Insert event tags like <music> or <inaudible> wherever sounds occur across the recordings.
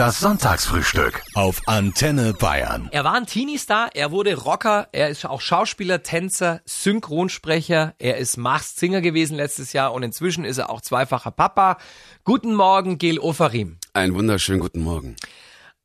Das Sonntagsfrühstück auf Antenne Bayern. Er war ein Teenie-Star, er wurde Rocker, er ist auch Schauspieler, Tänzer, Synchronsprecher, er ist Mars Singer gewesen letztes Jahr und inzwischen ist er auch zweifacher Papa. Guten Morgen, Gil Ofarim. Einen wunderschönen guten Morgen.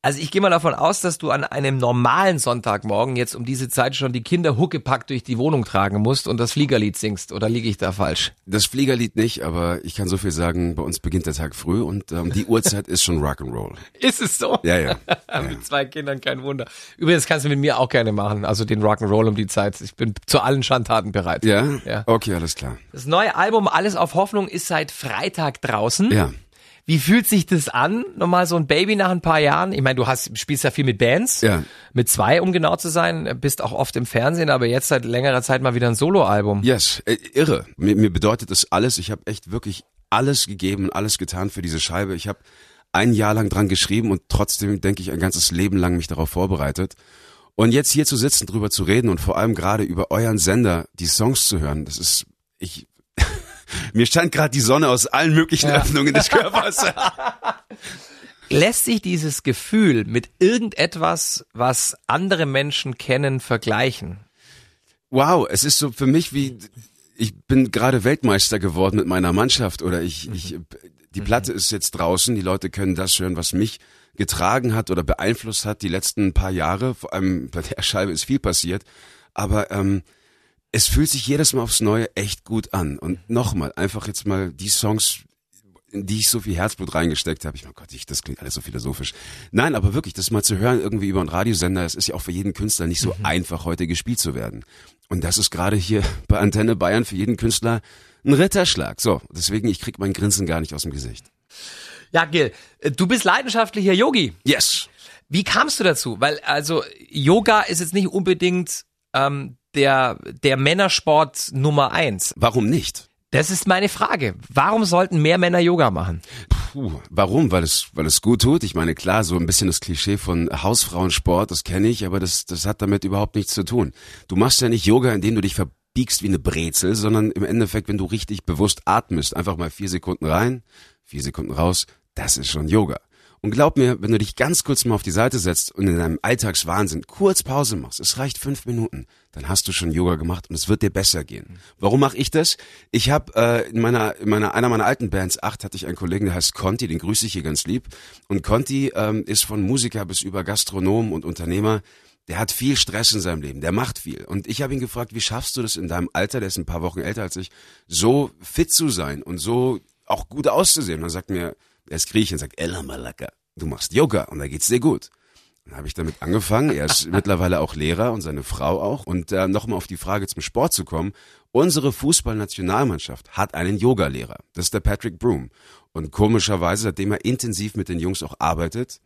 Also ich gehe mal davon aus, dass du an einem normalen Sonntagmorgen jetzt um diese Zeit schon die Kinder huckepackt durch die Wohnung tragen musst und das Fliegerlied singst. Oder liege ich da falsch? Das Fliegerlied nicht, aber ich kann so viel sagen, bei uns beginnt der Tag früh und ähm, die Uhrzeit ist schon Rock'n'Roll. <laughs> Ist es so? Ja, <laughs> ja. mit zwei Kindern kein Wunder. Übrigens kannst du mit mir auch gerne machen, also den Rock'n'Roll um die Zeit. Ich bin zu allen Schandtaten bereit. Ja? Ja. Okay, alles klar. Das neue Album Alles auf Hoffnung ist seit Freitag draußen. Ja. Wie fühlt sich das an? Nochmal so ein Baby nach ein paar Jahren? Ich meine, du hast, spielst ja viel mit Bands. Ja. Mit zwei, um genau zu sein. Bist auch oft im Fernsehen, aber jetzt seit längerer Zeit mal wieder ein Soloalbum. Yes, äh, irre. Mir, mir bedeutet das alles. Ich habe echt wirklich alles gegeben und alles getan für diese Scheibe. Ich habe ein Jahr lang dran geschrieben und trotzdem, denke ich, ein ganzes Leben lang mich darauf vorbereitet. Und jetzt hier zu sitzen, drüber zu reden und vor allem gerade über euren Sender die Songs zu hören, das ist, ich, mir scheint gerade die Sonne aus allen möglichen Öffnungen des Körpers. <laughs> Lässt sich dieses Gefühl mit irgendetwas, was andere Menschen kennen, vergleichen? wow, es ist so für mich wie, ich bin gerade Weltmeister geworden mit meiner Mannschaft oder ich, ich, die Platte ist jetzt draußen, die Leute können das hören, was mich getragen hat oder beeinflusst hat die letzten paar Jahre. Vor allem bei der Scheibe ist viel passiert, aber ähm, es fühlt sich jedes Mal aufs Neue echt gut an. Und nochmal, einfach jetzt mal die Songs, in die ich so viel Herzblut reingesteckt habe. Ich mein Gott, ich, das klingt alles so philosophisch. Nein, aber wirklich, das mal zu hören irgendwie über einen Radiosender, es ist ja auch für jeden Künstler nicht so einfach, heute gespielt zu werden. Und das ist gerade hier <laughs> bei Antenne Bayern für jeden Künstler ein Ritterschlag. So, deswegen, ich krieg mein Grinsen gar nicht aus dem Gesicht. Ja, Gil, du bist leidenschaftlicher Yogi. Yes! Wie kamst du dazu? Weil also Yoga ist jetzt nicht unbedingt ähm, der der Männersport Nummer eins. Warum nicht? Das ist meine Frage. Warum sollten mehr Männer Yoga machen? Puh, warum? Weil es, weil es gut tut. Ich meine, klar, so ein bisschen das Klischee von Hausfrauensport, das kenne ich, aber das, das hat damit überhaupt nichts zu tun. Du machst ja nicht Yoga, indem du dich verbiegst wie eine Brezel, sondern im Endeffekt, wenn du richtig bewusst atmest, einfach mal vier Sekunden rein, vier Sekunden raus, das ist schon Yoga. Und glaub mir, wenn du dich ganz kurz mal auf die Seite setzt und in deinem Alltagswahnsinn kurz Pause machst, es reicht fünf Minuten, dann hast du schon Yoga gemacht und es wird dir besser gehen. Warum mache ich das? Ich habe äh, in meiner, in meiner einer meiner alten Bands acht hatte ich einen Kollegen, der heißt Conti, den grüße ich hier ganz lieb. Und Conti ähm, ist von Musiker bis über Gastronom und Unternehmer. Der hat viel Stress in seinem Leben, der macht viel. Und ich habe ihn gefragt, wie schaffst du das in deinem Alter, der ist ein paar Wochen älter als ich, so fit zu sein und so auch gut auszusehen? Und er sagt mir, er ist Grieche und sagt, Ella Malaka, du machst Yoga und da geht's dir gut. Dann habe ich damit angefangen. Er ist <laughs> mittlerweile auch Lehrer und seine Frau auch. Und äh, nochmal auf die Frage zum Sport zu kommen. Unsere Fußballnationalmannschaft hat einen Yogalehrer. Das ist der Patrick Broom. Und komischerweise, seitdem er intensiv mit den Jungs auch arbeitet,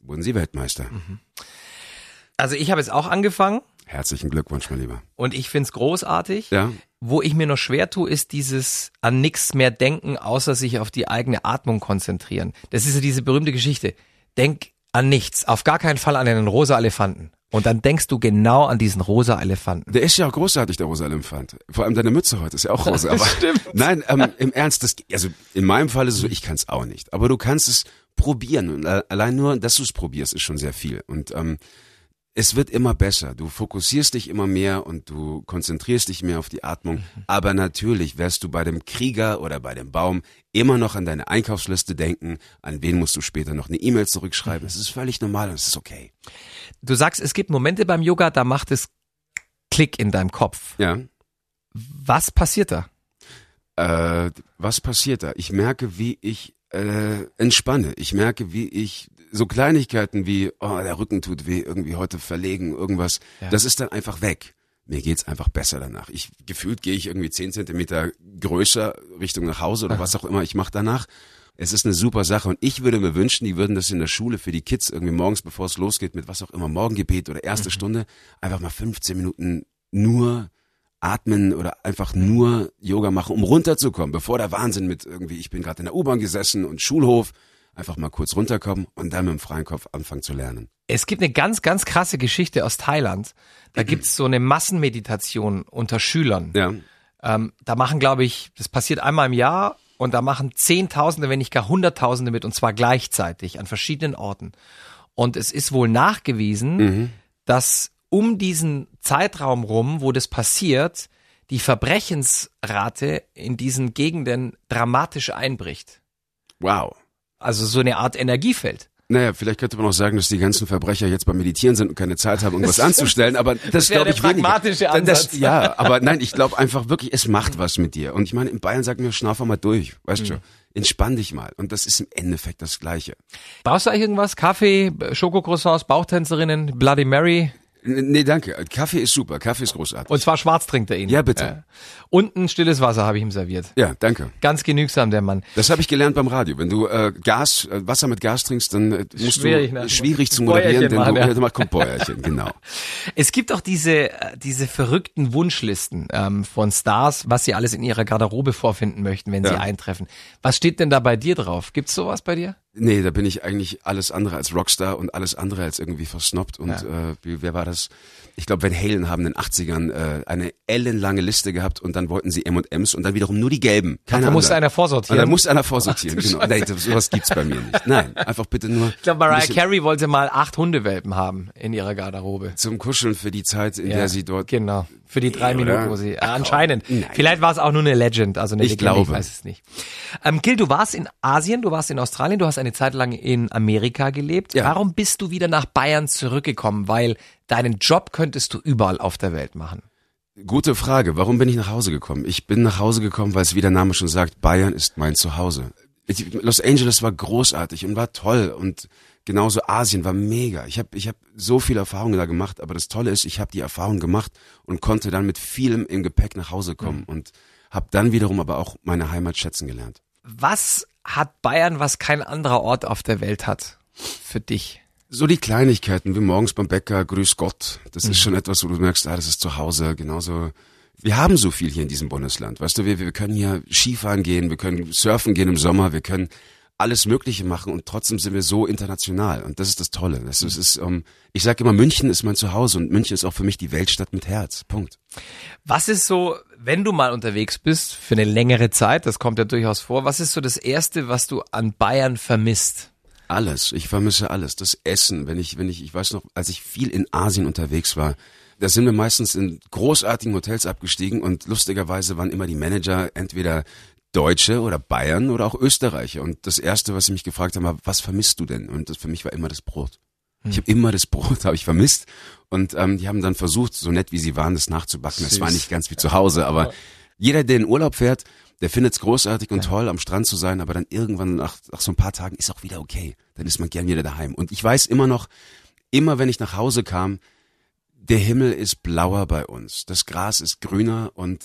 wurden sie Weltmeister. Also ich habe jetzt auch angefangen Herzlichen Glückwunsch, mein Lieber. und ich find's großartig. Ja, Wo ich mir noch schwer tue, ist dieses an nichts mehr denken, außer sich auf die eigene Atmung konzentrieren. Das ist ja diese berühmte Geschichte. Denk an nichts, auf gar keinen Fall an einen rosa Elefanten. Und dann denkst du genau an diesen rosa Elefanten. der ist ja auch großartig, der rosa Elefant. Vor allem deine Mütze heute ist ja auch rosa. <laughs> Aber Stimmt. nein, ähm, im Ernst, das, also in meinem Fall ist es so, ich kann es auch nicht. Aber du kannst es probieren. Und a- allein nur, dass du es probierst, ist schon sehr viel. Und ähm, es wird immer besser. Du fokussierst dich immer mehr und du konzentrierst dich mehr auf die Atmung. Aber natürlich wirst du bei dem Krieger oder bei dem Baum immer noch an deine Einkaufsliste denken. An wen musst du später noch eine E-Mail zurückschreiben. Es ist völlig normal und es ist okay. Du sagst, es gibt Momente beim Yoga, da macht es Klick in deinem Kopf. Ja. Was passiert da? Äh, was passiert da? Ich merke, wie ich äh, entspanne. Ich merke, wie ich so Kleinigkeiten wie, oh, der Rücken tut weh, irgendwie heute verlegen, irgendwas, Ja. das ist dann einfach weg. Mir geht's einfach besser danach. Ich gefühlt gehe ich irgendwie zehn Zentimeter größer Richtung nach Hause oder was auch immer ich mache danach. Es ist eine super Sache und ich würde mir wünschen, die würden das in der Schule für die Kids irgendwie morgens, bevor es losgeht, mit was auch immer, Morgengebet oder erste Stunde, einfach mal 15 Minuten nur atmen oder einfach nur Yoga machen, um runterzukommen, bevor der Wahnsinn mit irgendwie, ich bin gerade in der U-Bahn gesessen und Schulhof, einfach mal kurz runterkommen und dann mit dem freien Kopf anfangen zu lernen. Es gibt eine ganz, ganz krasse Geschichte aus Thailand. Da gibt's so eine Massenmeditation unter Schülern. Ja, Ähm, da machen, glaube ich, das passiert einmal im Jahr und da machen Zehntausende, wenn nicht gar Hunderttausende mit und zwar gleichzeitig an verschiedenen Orten. Und es ist wohl nachgewiesen, Mhm. dass um diesen Zeitraum rum, wo das passiert, die Verbrechensrate in diesen Gegenden dramatisch einbricht. Wow. Also so eine Art Energiefeld. Naja, vielleicht könnte man auch sagen, dass die ganzen Verbrecher jetzt beim Meditieren sind und keine Zeit haben, irgendwas anzustellen, aber das, wäre glaube ich der weniger. pragmatische Das- Ansatz. ja, <laughs> aber nein, ich glaube einfach wirklich, es macht was mit dir. Und ich meine, in Bayern sagt mir, schnaufer mal durch, weißt Mhm. du, entspann dich mal. Und das ist im Endeffekt das Gleiche. Brauchst du eigentlich irgendwas? Kaffee, Schokocroissants, Bauchtänzerinnen, Bloody Mary? Nee, danke. Kaffee ist super, Kaffee ist großartig. Und zwar schwarz trinkt er ihn. Ja, bitte. Und ein stilles Wasser habe ich ihm serviert. ja, danke. Ganz genügsam, der Mann. Das habe ich gelernt beim Radio. Wenn du äh, Gas, äh, Wasser mit Gas trinkst, dann äh, musst Schwierig, du ne? schwierig zu moderieren, denn machen, du ja. ja. kommt Bäuerchen, genau. <laughs> Es gibt auch diese, äh, diese verrückten Wunschlisten ähm, von Stars, was sie alles in ihrer Garderobe vorfinden möchten, wenn sie Ja. eintreffen. Was steht denn da bei dir drauf? Gibt's sowas bei dir? Nee, da bin ich eigentlich alles andere als Rockstar und alles andere als irgendwie versnobbt. Und äh, wie, wer war das? Ich glaube, Van Halen haben in den 80ern äh, eine ellenlange Liste gehabt und dann wollten sie M&M's und dann wiederum nur die gelben. Keine da musste einer vorsortieren. Dann musste einer vorsortieren, genau. Nee, sowas gibt's bei mir nicht. Nein, einfach bitte nur ich glaube, Mariah Carey wollte mal acht Hundewelpen haben in ihrer Garderobe. zum Kuscheln für die Zeit, in Ja, der sie dort Genau. Für die drei Nee, Minuten, oder? wo sie. Äh, anscheinend. nein. Vielleicht war es auch nur eine Legend, also eine Ich Legende, ich glaube. weiß es nicht. Ähm, Gil, du warst in Asien, du warst in Australien, du hast eine Zeit lang in Amerika gelebt. Ja. Warum bist du wieder nach Bayern zurückgekommen? Weil deinen Job könntest du überall auf der Welt machen. Gute Frage. Warum bin ich nach Hause gekommen? Ich bin nach Hause gekommen, weil es wie der Name schon sagt, Bayern ist mein Zuhause. Ich, Los Angeles war großartig und war toll und genauso Asien war mega. Ich habe ich hab so viele Erfahrungen da gemacht, aber das Tolle ist, ich habe die Erfahrung gemacht und konnte dann mit vielem im Gepäck nach Hause kommen und habe dann wiederum aber auch meine Heimat schätzen gelernt. Was hat Bayern, was kein anderer Ort auf der Welt hat? Für dich? So die Kleinigkeiten, wie morgens beim Bäcker, grüß Gott, das ist schon etwas, wo du merkst, ah, das ist zu Hause, genauso. Wir haben so viel hier in diesem Bundesland, weißt du, wir, wir können hier Skifahren gehen, wir können surfen gehen im Sommer, wir können alles Mögliche machen und trotzdem sind wir so international und das ist das Tolle. Das ist, ist um, ich sage immer, München ist mein Zuhause und München ist auch für mich die Weltstadt mit Herz. Punkt. Was ist so, wenn du mal unterwegs bist, für eine längere Zeit, das kommt ja durchaus vor, was ist so das Erste, was du an Bayern vermisst? Alles. Ich vermisse alles. Das Essen. Wenn ich, wenn ich, ich weiß noch, als ich viel in Asien unterwegs war, da sind wir meistens in großartigen Hotels abgestiegen und lustigerweise waren immer die Manager entweder Deutsche oder Bayern oder auch Österreicher. Und das erste, was sie mich gefragt haben, war, was vermisst du denn? Und das für mich war immer das Brot. Ich habe immer das Brot, <laughs> habe ich vermisst. Und ähm, die haben dann versucht, so nett wie sie waren, das nachzubacken. Es war Süß. nicht ganz wie zu Hause, aber jeder, der in Urlaub fährt, der findet es großartig und toll, am Strand zu sein, aber dann irgendwann nach, nach so ein paar Tagen ist auch wieder okay. Dann ist man gern wieder daheim. Und ich weiß immer noch, immer wenn ich nach Hause kam, der Himmel ist blauer bei uns. Das Gras ist grüner und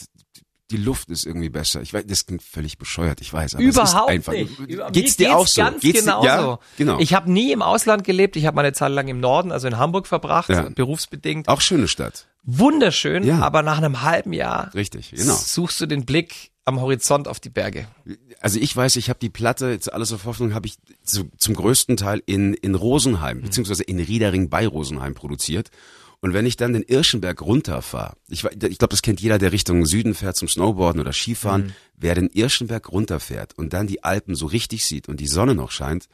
die Luft ist irgendwie besser. Ich weiß, das klingt völlig bescheuert, ich weiß, aber es ist Überhaupt einfach. nicht. Über- Geht's dir auch so? Ganz Geht's dir- genauso. Ja, genau. Ich habe nie im Ausland gelebt. Ich habe meine Zeit lang im Norden, also in Hamburg verbracht, Ja. berufsbedingt. auch schöne Stadt. Wunderschön, Ja. aber nach einem halben Jahr Richtig, genau. suchst du den Blick am Horizont auf die Berge. Also ich weiß, ich habe die Platte, jetzt alles auf Hoffnung, habe ich zu, zum größten Teil in, in Rosenheim, beziehungsweise in Riedering bei Rosenheim produziert. Und wenn ich dann den Irschenberg runterfahre, ich, ich glaube, das kennt jeder, der Richtung Süden fährt zum Snowboarden oder Skifahren, wer den Irschenberg runterfährt und dann die Alpen so richtig sieht und die Sonne noch scheint,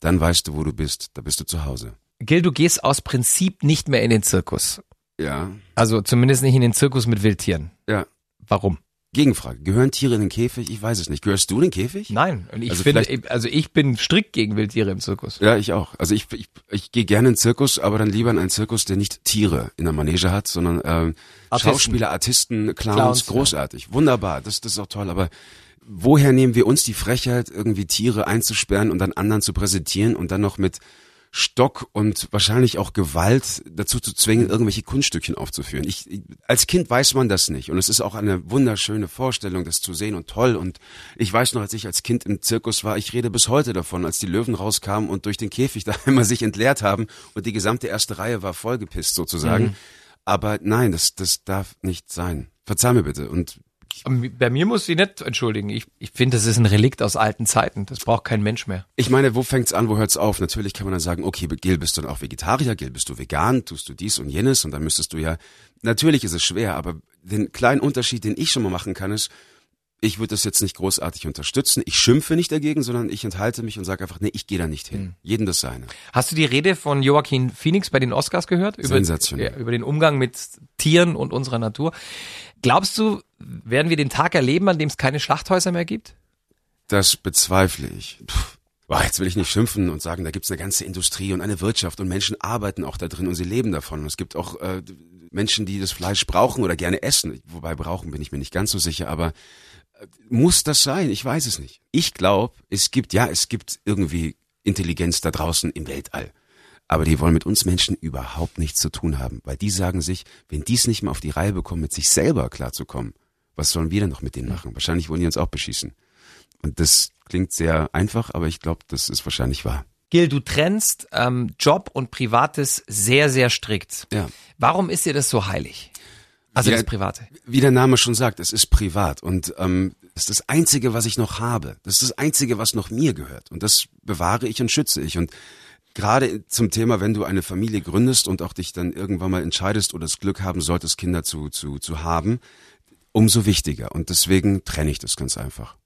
dann weißt du, wo du bist, da bist du zu Hause. Gil, du gehst aus Prinzip nicht mehr in den Zirkus. Ja, Also zumindest nicht in den Zirkus mit Wildtieren. ja. Warum? Gegenfrage, gehören Tiere in den Käfig? Ich weiß es nicht. Gehörst du in den Käfig? Nein. Und ich Also finde, also ich bin strikt gegen Wildtiere im Zirkus. Ja, ich auch. Also ich, ich, ich gehe gerne in den Zirkus, aber dann lieber in einen Zirkus, der nicht Tiere in der Manege hat, sondern ähm, Artisten. Schauspieler, Artisten, Clowns, Clowns, ja. großartig, wunderbar, das, das ist auch toll. Aber woher nehmen wir uns die Frechheit, irgendwie Tiere einzusperren und dann anderen zu präsentieren und dann noch mit Stock und wahrscheinlich auch Gewalt dazu zu zwingen, irgendwelche Kunststückchen aufzuführen. Ich, ich, als Kind weiß man das nicht und es ist auch eine wunderschöne Vorstellung, das zu sehen und toll. Und ich weiß noch, als ich als Kind im Zirkus war, ich rede bis heute davon, als die Löwen rauskamen und durch den Käfig <laughs> da immer sich entleert haben und die gesamte erste Reihe war vollgepisst sozusagen. Aber nein, das, das darf nicht sein. Verzeih mir bitte. Und Bei mir muss sie nicht entschuldigen. Ich, ich finde, das ist ein Relikt aus alten Zeiten. Das braucht kein Mensch mehr. Ich meine, wo fängt's an, wo hört's auf? Natürlich kann man dann sagen, okay, Gil, bist du dann auch Vegetarier, Gil, bist du vegan, tust du dies und jenes und dann müsstest du ja, natürlich ist es schwer, aber den kleinen Unterschied, den ich schon mal machen kann, ist, Ich würde das jetzt nicht großartig unterstützen. Ich schimpfe nicht dagegen, sondern ich enthalte mich und sage einfach, nee, ich gehe da nicht hin. Mhm. Jeden das seine. Hast du die Rede von Joaquin Phoenix bei den Oscars gehört? Über, Sensationell. Ja, über den Umgang mit Tieren und unserer Natur. Glaubst du, werden wir den Tag erleben, an dem es keine Schlachthäuser mehr gibt? Das bezweifle ich. Boah, jetzt will ich nicht schimpfen und sagen, da gibt's eine ganze Industrie und eine Wirtschaft und Menschen arbeiten auch da drin und sie leben davon. Und es gibt auch äh, Menschen, die das Fleisch brauchen oder gerne essen. Wobei brauchen bin ich mir nicht ganz so sicher, aber äh, muss das sein? Ich weiß es nicht. Ich glaube, es gibt, ja, es gibt irgendwie Intelligenz da draußen im Weltall. Aber die wollen mit uns Menschen überhaupt nichts zu tun haben, weil die sagen sich, wenn die es nicht mal auf die Reihe bekommen, mit sich selber klarzukommen, was sollen wir denn noch mit denen machen? Wahrscheinlich wollen die uns auch beschießen. Und das klingt sehr einfach, aber ich glaube, das ist wahrscheinlich wahr. Gil, du trennst ähm, Job und Privates sehr, sehr strikt. Ja. Warum ist dir das so heilig? Also wie das Private. Wie der Name schon sagt, es ist privat und ähm, das ist das Einzige, was ich noch habe. Das ist das Einzige, was noch mir gehört und das bewahre ich und schütze ich und gerade zum Thema, wenn du eine Familie gründest und auch dich dann irgendwann mal entscheidest oder das Glück haben solltest, Kinder zu, zu, zu haben, umso wichtiger. Und deswegen trenne ich das ganz einfach.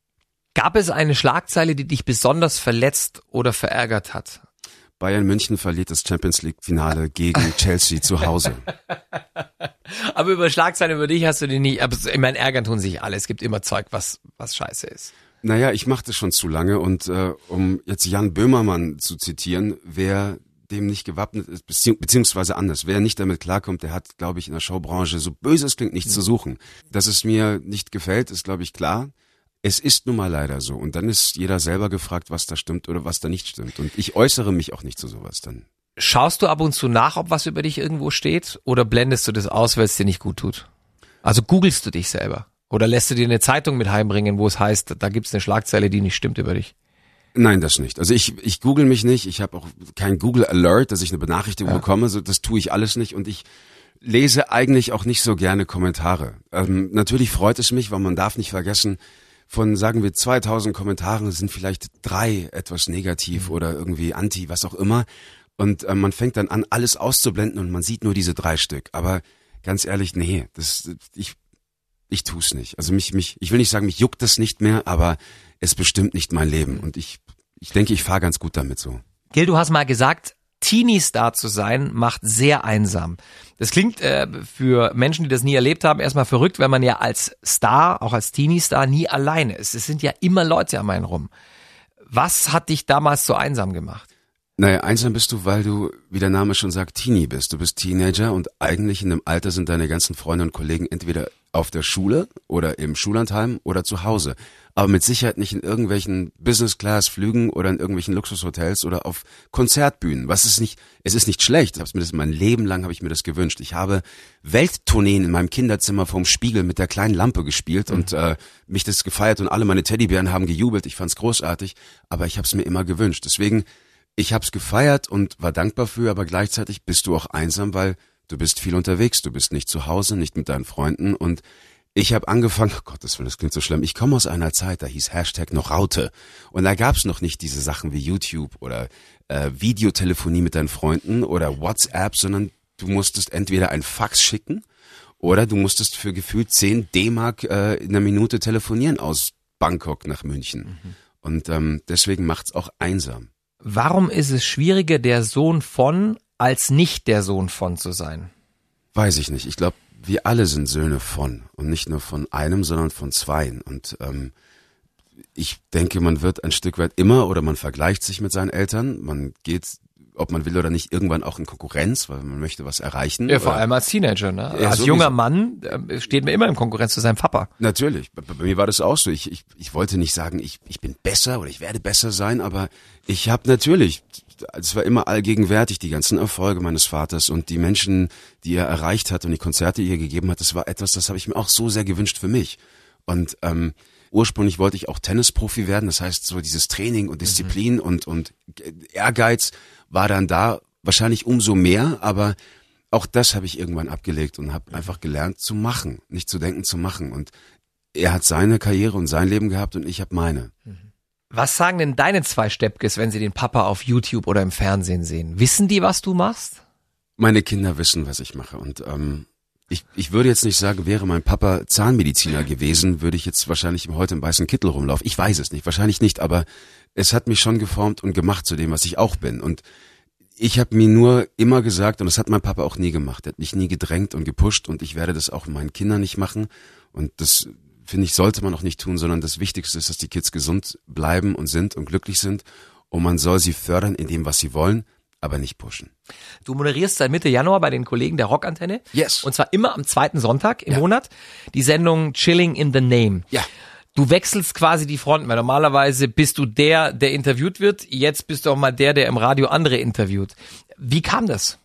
Gab es eine Schlagzeile, die dich besonders verletzt oder verärgert hat? Bayern München verliert das Champions League Finale gegen <laughs> Chelsea zu Hause. Aber über Schlagzeilen über dich hast du die nicht, aber ich meine, ärgern tun sich alle. Es gibt immer Zeug, was, was scheiße ist. Naja, ich mache das schon zu lange und äh, um jetzt Jan Böhmermann zu zitieren, wer dem nicht gewappnet ist, bezieh beziehungsweise anders, wer nicht damit klarkommt, der hat, glaube ich, in der Showbranche, so böse es klingt, nichts mhm. zu suchen. Dass es mir nicht gefällt, ist, glaube ich, klar. Es ist nun mal leider so. Und dann ist jeder selber gefragt, was da stimmt oder was da nicht stimmt. Und ich äußere mich auch nicht zu sowas dann. Schaust du ab und zu nach, ob was über dich irgendwo steht? Oder blendest du das aus, weil es dir nicht gut tut? Also googelst du dich selber? Oder lässt du dir eine Zeitung mit heimbringen, wo es heißt, da gibt's eine Schlagzeile, die nicht stimmt über dich? Nein, das nicht. Also ich, ich google mich nicht. Ich habe auch kein Google Alert, dass ich eine Benachrichtigung ja. bekomme. So, das tue ich alles nicht. Und ich lese eigentlich auch nicht so gerne Kommentare. Ähm, natürlich freut es mich, weil man darf nicht vergessen, von sagen wir 2000 Kommentaren sind vielleicht drei etwas negativ mhm. oder irgendwie anti, was auch immer. Und äh, man fängt dann an, alles auszublenden und man sieht nur diese drei Stück. Aber ganz ehrlich, nee, das, ich ich tu's nicht. Also mich, mich, ich will nicht sagen, mich juckt das nicht mehr, aber es bestimmt nicht mein Leben. Und ich, ich denke, ich fahre ganz gut damit so. Gil, du hast mal gesagt, Teenie-Star zu sein, macht sehr einsam. Das klingt äh, für Menschen, die das nie erlebt haben, erstmal verrückt, wenn man ja als Star, auch als Teenie-Star, nie alleine ist. Es sind ja immer Leute am einen rum. Was hat dich damals so einsam gemacht? Naja, einsam bist du, weil du, wie der Name schon sagt, Teenie bist. Du bist Teenager und eigentlich in dem Alter sind deine ganzen Freunde und Kollegen entweder auf der Schule oder im Schullandheim oder zu Hause. Aber mit Sicherheit nicht in irgendwelchen Business-Class-Flügen oder in irgendwelchen Luxushotels oder auf Konzertbühnen. Was ist nicht, es ist nicht schlecht. Ich mir das mein Leben lang habe ich mir das gewünscht. Ich habe Welttourneen in meinem Kinderzimmer vorm Spiegel mit der kleinen Lampe gespielt mhm. und äh, mich das gefeiert und alle meine Teddybären haben gejubelt. Ich fand's großartig, aber ich habe es mir immer gewünscht. Deswegen ich hab's gefeiert und war dankbar für, aber gleichzeitig bist du auch einsam, weil du bist viel unterwegs, du bist nicht zu Hause, nicht mit deinen Freunden und ich habe angefangen, <laughs> oh Gott, das klingt so schlimm, ich komme aus einer Zeit, da hieß Hashtag noch Raute und da gab's noch nicht diese Sachen wie YouTube oder äh, Videotelefonie mit deinen Freunden oder WhatsApp, sondern du musstest entweder ein Fax schicken oder du musstest für gefühlt 10 D-Mark äh, in einer Minute telefonieren aus Bangkok nach München. Mhm. Und ähm, deswegen macht's auch einsam. Warum ist es schwieriger, der Sohn von als nicht der Sohn von zu sein? Weiß ich nicht. Ich glaube, wir alle sind Söhne von und nicht nur von einem, sondern von zweien. Und ähm, ich denke, man wird ein Stück weit immer oder man vergleicht sich mit seinen Eltern. Man geht ob man will oder nicht, irgendwann auch in Konkurrenz, weil man möchte was erreichen. Ja, vor oder? allem als Teenager, ne? Ja, als sowieso. junger Mann äh, steht man immer in Konkurrenz zu seinem Papa. Natürlich. Bei, bei, mir war das auch so. Ich, ich, ich wollte nicht sagen, ich, ich bin besser oder ich werde besser sein, aber ich habe natürlich, es war immer allgegenwärtig, die ganzen Erfolge meines Vaters und die Menschen, die er erreicht hat und die Konzerte, die er gegeben hat, das war etwas, das habe ich mir auch so sehr gewünscht für mich. Und ähm, ursprünglich wollte ich auch Tennisprofi werden, das heißt so dieses Training und Disziplin mhm. und, und Ehrgeiz war dann da wahrscheinlich umso mehr, aber auch das habe ich irgendwann abgelegt und habe einfach gelernt zu machen, nicht zu denken, zu machen. Und er hat seine Karriere und sein Leben gehabt und ich habe meine. Was sagen denn deine zwei Steppkes, wenn sie den Papa auf YouTube oder im Fernsehen sehen? Wissen die, was du machst? Meine Kinder wissen, was ich mache und ähm, Ich, ich würde jetzt nicht sagen, wäre mein Papa Zahnmediziner gewesen, würde ich jetzt wahrscheinlich heute im weißen Kittel rumlaufen. Ich weiß es nicht, wahrscheinlich nicht, aber es hat mich schon geformt und gemacht zu dem, was ich auch bin. Und ich habe mir nur immer gesagt, und das hat mein Papa auch nie gemacht, er hat mich nie gedrängt und gepusht und ich werde das auch meinen Kindern nicht machen. Und das, finde ich, sollte man auch nicht tun, sondern das Wichtigste ist, dass die Kids gesund bleiben und sind und glücklich sind. Und man soll sie fördern in dem, was sie wollen, aber nicht pushen. Du moderierst seit Mitte Januar bei den Kollegen der Rockantenne. Yes. Und zwar immer am zweiten Sonntag im Ja. Monat. Die Sendung Chilling in the Name. Ja. Du wechselst quasi die Fronten, weil normalerweise bist du der, der interviewt wird. Jetzt bist du auch mal der, der im Radio andere interviewt. Wie kam das?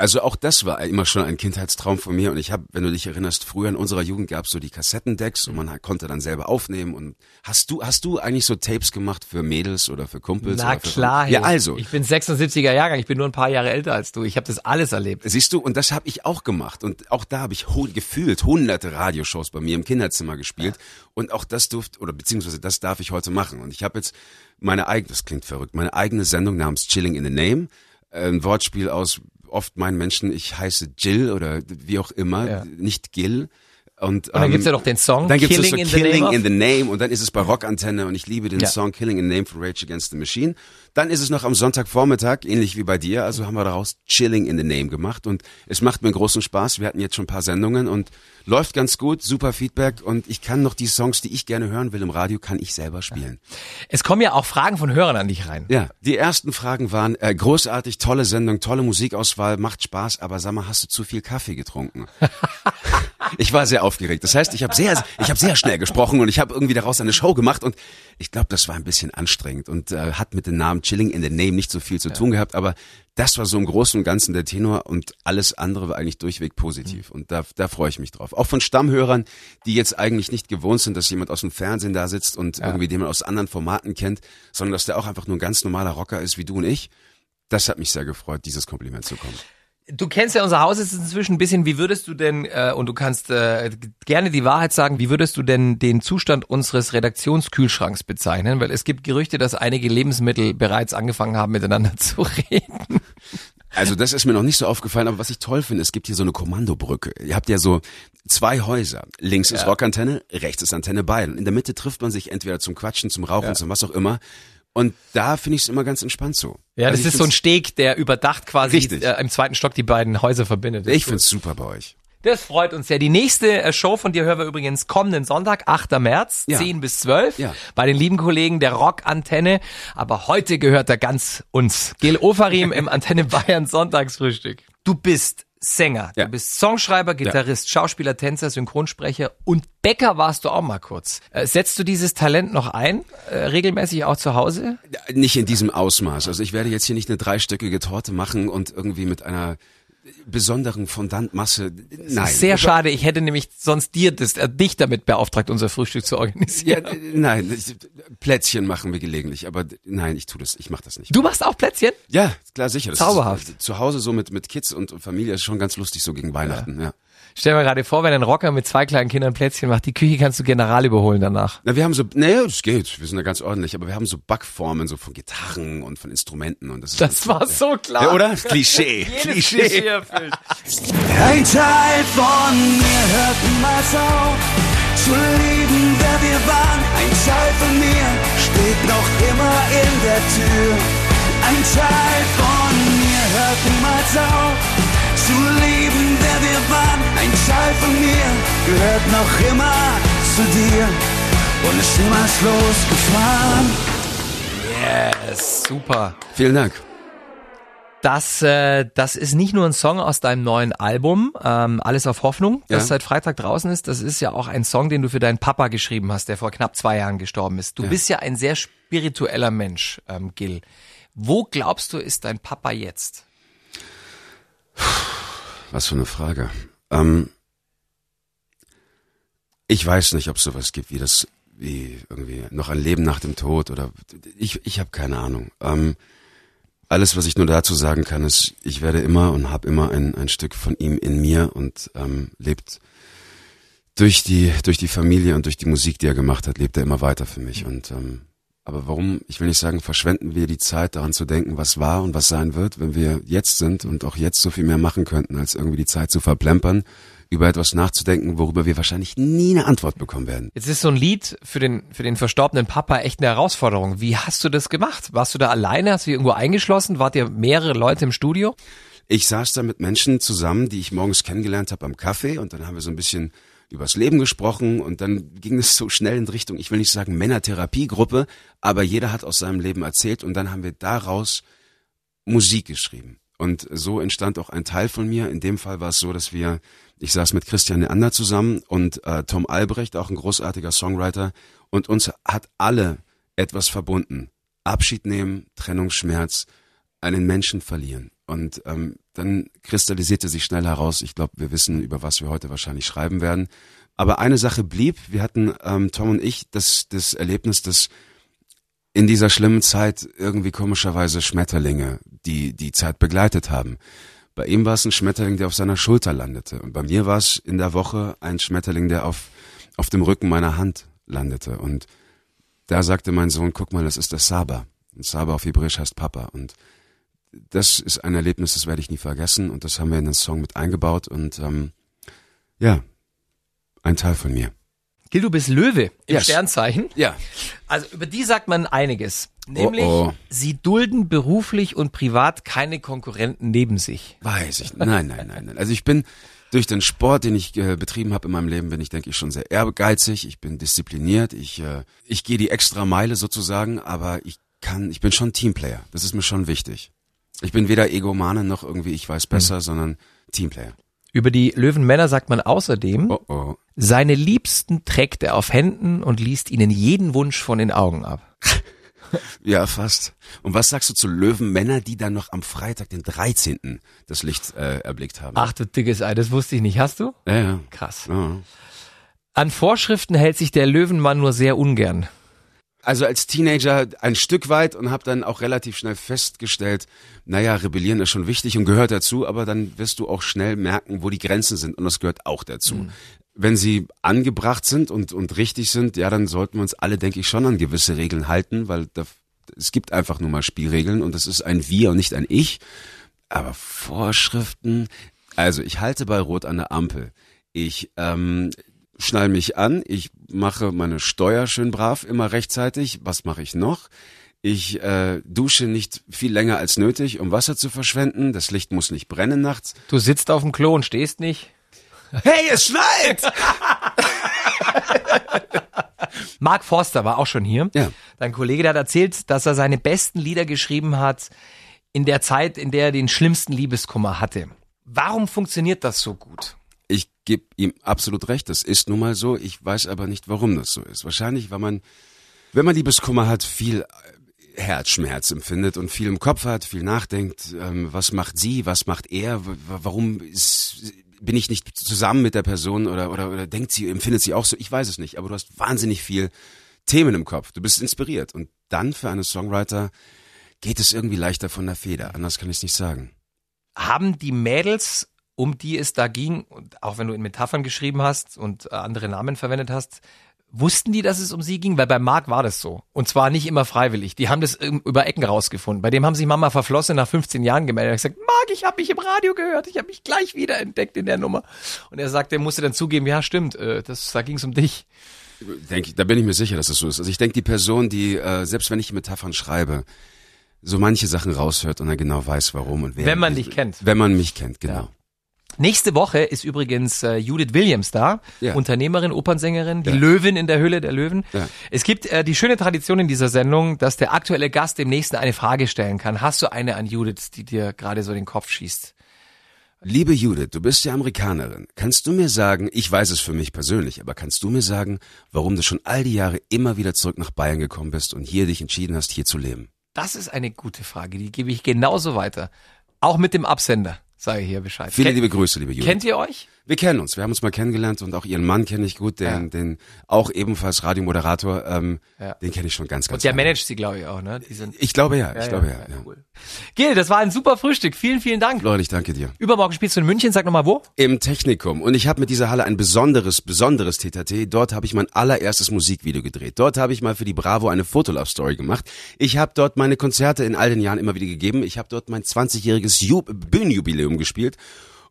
Also auch das war immer schon ein Kindheitstraum von mir und ich habe, wenn du dich erinnerst, früher in unserer Jugend gab es so die Kassettendecks und man konnte dann selber aufnehmen und hast du hast du eigentlich so Tapes gemacht für Mädels oder für Kumpels? Na für klar. Ja, Hilf. also. Ich bin 76er Jahrgang. Ich bin nur ein paar Jahre älter als du. Ich habe das alles erlebt. Siehst du, und das habe ich auch gemacht. Und auch da habe ich gefühlt hunderte Radioshows bei mir im Kinderzimmer gespielt. Und auch das durfte, oder beziehungsweise das darf ich heute machen. Und ich habe jetzt meine eigene, das klingt verrückt, meine eigene Sendung namens Chilling in the Name. Ein Wortspiel aus oft meinen Menschen, ich heiße Jill oder wie auch immer, Ja. nicht Gil. Und, Und dann ähm, gibt's ja noch den Song dann gibt's Killing so in the Killing Name of- in the Name und dann ist es bei Rockantenne und ich liebe den Ja. Song Killing in the Name von Rage Against the Machine. Dann ist es noch am Sonntagvormittag, ähnlich wie bei dir, also haben wir daraus Chilling in the Name gemacht und es macht mir großen Spaß. Wir hatten jetzt schon ein paar Sendungen und läuft ganz gut, super Feedback und ich kann noch die Songs, die ich gerne hören will im Radio, kann ich selber spielen. Es kommen ja auch Fragen von Hörern an dich rein. Ja, die ersten Fragen waren äh, großartig, tolle Sendung, tolle Musikauswahl, macht Spaß, aber sag mal, hast du zu viel Kaffee getrunken? <laughs> Ich war sehr aufgeregt. Das heißt, ich habe sehr, ich habe sehr schnell gesprochen und ich habe irgendwie daraus eine Show gemacht und ich glaube, das war ein bisschen anstrengend und äh, hat mit dem Namen Chilling in the Name nicht so viel zu tun gehabt, aber das war so im Großen und Ganzen der Tenor und alles andere war eigentlich durchweg positiv und da, da freue ich mich drauf. Auch von Stammhörern, die jetzt eigentlich nicht gewohnt sind, dass jemand aus dem Fernsehen da sitzt und irgendwie den man aus anderen Formaten kennt, sondern dass der auch einfach nur ein ganz normaler Rocker ist wie du und ich. Das hat mich sehr gefreut, dieses Kompliment zu kommen. Du kennst ja unser Haus jetzt inzwischen ein bisschen. Wie würdest du denn, äh, und du kannst äh, gerne die Wahrheit sagen, wie würdest du denn den Zustand unseres Redaktionskühlschranks bezeichnen? Weil es gibt Gerüchte, dass einige Lebensmittel bereits angefangen haben, miteinander <laughs> zu reden. Also das ist mir noch nicht so aufgefallen, aber was ich toll finde, es gibt hier so eine Kommandobrücke. Ihr habt ja so zwei Häuser. Links ist Rockantenne, rechts ist Antenne Bayern. Und in der Mitte trifft man sich entweder zum Quatschen, zum Rauchen, zum was auch immer. Und da finde ich es immer ganz entspannt so. Ja, Also das ich ist so ein Steg, der überdacht quasi äh, im zweiten Stock die beiden Häuser verbindet. Das Ich cool. find's super bei euch. Das freut uns sehr. Die nächste äh, Show von dir hören wir übrigens kommenden Sonntag, 8. März, Ja. 10 bis 12, Ja. bei den lieben Kollegen der Rockantenne. Aber heute gehört er ganz uns. Gil Ofarim im <laughs> Antenne Bayern Sonntagsfrühstück. Du bist Sänger, Ja. du bist Songschreiber, Gitarrist, Schauspieler, Tänzer, Synchronsprecher und Bäcker warst du auch mal kurz. Äh, setzt du dieses Talent noch ein, äh, regelmäßig auch zu Hause? Nicht in diesem Ausmaß. Also ich werde jetzt hier nicht eine dreistöckige Torte machen und irgendwie mit einer besonderen Fondantmasse. Nein. Sehr schade, ich hätte nämlich sonst dir das, äh, dich damit beauftragt, unser Frühstück zu Ja, organisieren. äh, nein, ich- Plätzchen machen wir gelegentlich, aber nein, ich tu das, ich mach das nicht. Du machst auch Plätzchen? Ja, klar, sicher. Das Zauberhaft. Ist, zu Hause so mit, mit Kids und Familie ist schon ganz lustig so gegen Weihnachten, ja. Stell mir gerade vor, wenn ein Rocker mit zwei kleinen Kindern Plätzchen macht, die Küche kannst du general überholen danach. Na, wir haben so, naja, das geht, wir sind da ganz ordentlich, aber wir haben so Backformen so von Gitarren und von Instrumenten und das ist Das war so klar. Ja, oder? Klischee. <laughs> Klischee. Ein Teil von mir hört niemals auf zu lieben, wer wir waren. Ein Teil von mir steht noch immer in der Tür. Ein Teil von mir hört niemals auf zu lieben, wer wir waren. Ein Teil von mir gehört noch immer zu dir und ist niemals losgefahren. Yes, super. Vielen Dank. Das, äh, das ist nicht nur ein Song aus deinem neuen Album, ähm, Alles auf Hoffnung, das Ja. seit Freitag draußen ist. Das ist ja auch ein Song, den du für deinen Papa geschrieben hast, der vor knapp zwei Jahren gestorben ist. Du bist ja ein sehr spiritueller Mensch, ähm, Gil. Wo glaubst du, ist dein Papa jetzt? Was für eine Frage. Ähm, ich weiß nicht, ob es sowas gibt wie das, wie irgendwie noch ein Leben nach dem Tod oder ich, ich habe keine Ahnung. Ähm, alles, was ich nur dazu sagen kann, ist, ich werde immer und habe immer ein, ein Stück von ihm in mir und ähm, lebt durch die durch die Familie und durch die Musik, die er gemacht hat, lebt er immer weiter für mich und ähm, Aber warum, ich will nicht sagen, verschwenden wir die Zeit daran zu denken, was war und was sein wird, wenn wir jetzt sind und auch jetzt so viel mehr machen könnten, als irgendwie die Zeit zu verplempern, über etwas nachzudenken, worüber wir wahrscheinlich nie eine Antwort bekommen werden. Jetzt ist so ein Lied für den, für den verstorbenen Papa echt eine Herausforderung. Wie hast du das gemacht? Warst du da alleine? Hast du dich irgendwo eingeschlossen? Wart ihr mehrere Leute im Studio? Ich saß da mit Menschen zusammen, die ich morgens kennengelernt habe am Kaffee und dann haben wir so ein bisschen übers Leben gesprochen und dann ging es so schnell in Richtung, ich will nicht sagen Männertherapiegruppe, aber jeder hat aus seinem Leben erzählt und dann haben wir daraus Musik geschrieben. Und so entstand auch ein Teil von mir. In dem Fall war es so, dass wir, ich saß mit Christian Neander zusammen und äh, Tom Albrecht, auch ein großartiger Songwriter, und uns hat alle etwas verbunden. Abschied nehmen, Trennungsschmerz, einen Menschen verlieren. Und ähm, dann kristallisierte sich schnell heraus, ich glaube, wir wissen, über was wir heute wahrscheinlich schreiben werden. Aber eine Sache blieb, wir hatten, ähm, Tom und ich, das, das Erlebnis, dass in dieser schlimmen Zeit irgendwie komischerweise Schmetterlinge, die die Zeit begleitet haben. Bei ihm war es ein Schmetterling, der auf seiner Schulter landete. Und bei mir war es in der Woche ein Schmetterling, der auf, auf dem Rücken meiner Hand landete. Und da sagte mein Sohn, guck mal, das ist der Saba. Und Saba auf Hebräisch heißt Papa. Und das ist ein Erlebnis, das werde ich nie vergessen und das haben wir in den Song mit eingebaut und ähm, ja, ein Teil von mir. Gil, du bist Löwe im Yes. Sternzeichen. Ja. Also über die sagt man einiges. Nämlich, Oh, oh. sie dulden beruflich und privat keine Konkurrenten neben sich. Weiß ich. Nein, nein, nein, nein. Also ich bin durch den Sport, den ich äh, betrieben habe in meinem Leben, bin ich, denke ich, schon sehr ehrgeizig. Ich bin diszipliniert. Ich, äh, ich gehe die extra Meile sozusagen, aber ich kann, ich bin schon Teamplayer. Das ist mir schon wichtig. Ich bin weder Egomane noch irgendwie ich weiß besser, sondern Teamplayer. Über die Löwenmänner sagt man außerdem, Oh oh. seine Liebsten trägt er auf Händen und liest ihnen jeden Wunsch von den Augen ab. <laughs> Ja, fast. Und was sagst du zu Löwenmänner, die dann noch am Freitag, den 13. das Licht äh, erblickt haben? Ach du dickes Ei, das wusste ich nicht. Hast du? Ja, ja. Krass. ja. An Vorschriften hält sich der Löwenmann nur sehr ungern. Also als Teenager ein Stück weit und habe dann auch relativ schnell festgestellt, naja, rebellieren ist schon wichtig und gehört dazu, aber dann wirst du auch schnell merken, wo die Grenzen sind und das gehört auch dazu. Wenn sie angebracht sind und, und richtig sind, ja, dann sollten wir uns alle, denke ich, schon an gewisse Regeln halten, weil da, es gibt einfach nur mal Spielregeln und es ist ein Wir und nicht ein Ich. Aber Vorschriften, also ich halte bei Rot an der Ampel. Ich ähm, schnall mich an, ich mache meine Steuer schön brav, immer rechtzeitig. Was mache ich noch? Ich äh, dusche nicht viel länger als nötig, um Wasser zu verschwenden. Das Licht muss nicht brennen nachts. Du sitzt auf dem Klo und stehst nicht. Hey, es schneit! <laughs> Mark Forster war auch schon hier. Ja. Dein Kollege, der hat erzählt, dass er seine besten Lieder geschrieben hat in der Zeit, in der er den schlimmsten Liebeskummer hatte. Warum funktioniert das so gut? Ich gebe ihm absolut recht, das ist nun mal so. Ich weiß aber nicht, warum das so ist. Wahrscheinlich, weil man, wenn man Liebeskummer hat, viel äh, Herzschmerz empfindet und viel im Kopf hat, viel nachdenkt, ähm, was macht sie, was macht er, warum ist, bin ich nicht zusammen mit der Person oder, oder, oder denkt sie, empfindet sie auch so, ich weiß es nicht, aber du hast wahnsinnig viel Themen im Kopf, du bist inspiriert und dann für einen Songwriter geht es irgendwie leichter von der Feder, anders kann ich es nicht sagen. Haben die Mädels, um die es da ging, und auch wenn du in Metaphern geschrieben hast und äh, andere Namen verwendet hast, wussten die, dass es um sie ging? Weil bei Marc war das so. Und zwar nicht immer freiwillig. Die haben das über Ecken rausgefunden. Bei dem haben sich Mama verflossen nach 15 Jahren gemeldet. Hat gesagt, Marc, ich habe mich im Radio gehört. Ich habe mich gleich wiederentdeckt in der Nummer. Und er sagte, er musste dann zugeben, ja stimmt, äh, das, da ging es um dich. Denk, da bin ich mir sicher, dass es so ist. Also ich denke, die Person, die, äh, selbst wenn ich Metaphern schreibe, so manche Sachen raushört und dann genau weiß, warum und wer. Wenn man dich kennt. Wenn man mich kennt, genau. Ja. Nächste Woche ist übrigens äh, Judith Williams da, Ja. Unternehmerin, Opernsängerin, die Ja. Löwin in der Höhle der Löwen. Ja. Es gibt äh, die schöne Tradition in dieser Sendung, dass der aktuelle Gast dem nächsten eine Frage stellen kann. Hast du eine an Judith, die dir gerade so den Kopf schießt? Liebe Judith, du bist ja Amerikanerin. Kannst du mir sagen, ich weiß es für mich persönlich, aber kannst du mir sagen, warum du schon all die Jahre immer wieder zurück nach Bayern gekommen bist und hier dich entschieden hast, hier zu leben? Das ist eine gute Frage, die gebe ich genauso weiter. Auch mit dem Absender, sage hier Bescheid. Viele Ken- liebe Grüße, liebe Judith. Kennt ihr euch? Wir kennen uns, wir haben uns mal kennengelernt und auch ihren Mann kenne ich gut, den, Ja. den auch ebenfalls Radiomoderator, ähm, Ja. den kenne ich schon ganz, ganz Und der lange. managt sie, glaube ich, auch, ne? Ich glaube ja, ich glaube ja. ja. Cool. Gil, das war ein super Frühstück. Vielen, vielen Dank. Florian, ich danke dir. Übermorgen spielst du in München. Sag nochmal wo? Im Technikum. Und ich habe mit dieser Halle ein besonderes, besonderes TTT. Dort habe ich mein allererstes Musikvideo gedreht. Dort habe ich mal für die Bravo eine Fotolove-Story gemacht. Ich habe dort meine Konzerte in all den Jahren immer wieder gegeben. Ich habe dort mein 20-jähriges Ju Bühnenjubiläum gespielt.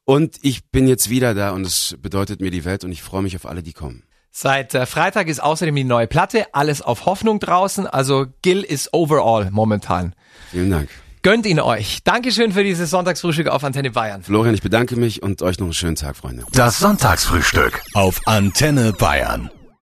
Und ich bin jetzt wieder da und es bedeutet mir die Welt und ich freue mich auf alle, die kommen. Seit äh, Freitag ist außerdem die neue Platte. Alles auf Hoffnung draußen. Also Gil ist overall momentan. Vielen Dank. Gönnt ihn euch. Dankeschön für dieses Sonntagsfrühstück auf Antenne Bayern. Florian, ich bedanke mich und euch noch einen schönen Tag, Freunde. Das Sonntagsfrühstück auf Antenne Bayern.